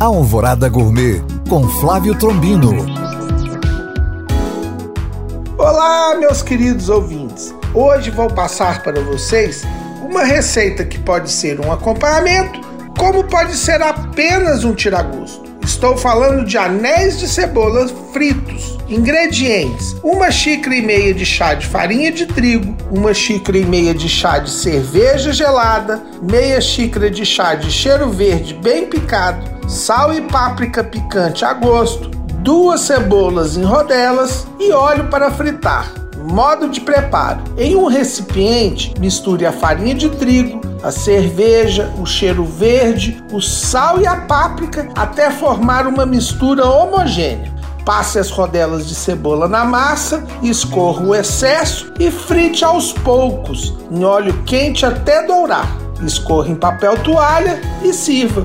Alvorada Gourmet com Flávio Trombino. Olá, meus queridos ouvintes. Hoje vou passar para vocês uma receita que pode ser um acompanhamento, como pode ser apenas um tiragosto. Estou falando de anéis de cebola fritos. Ingredientes: uma xícara e meia de chá de farinha de trigo, uma xícara e meia de chá de cerveja gelada, meia xícara de chá de cheiro verde bem picado, sal e páprica picante a gosto, duas cebolas em rodelas e óleo para fritar. Modo de preparo: em um recipiente, misture a farinha de trigo, a cerveja, o cheiro verde, o sal e a páprica até formar uma mistura homogênea. Passe as rodelas de cebola na massa, escorra o excesso e frite aos poucos, em óleo quente até dourar. Escorra em papel toalha e sirva.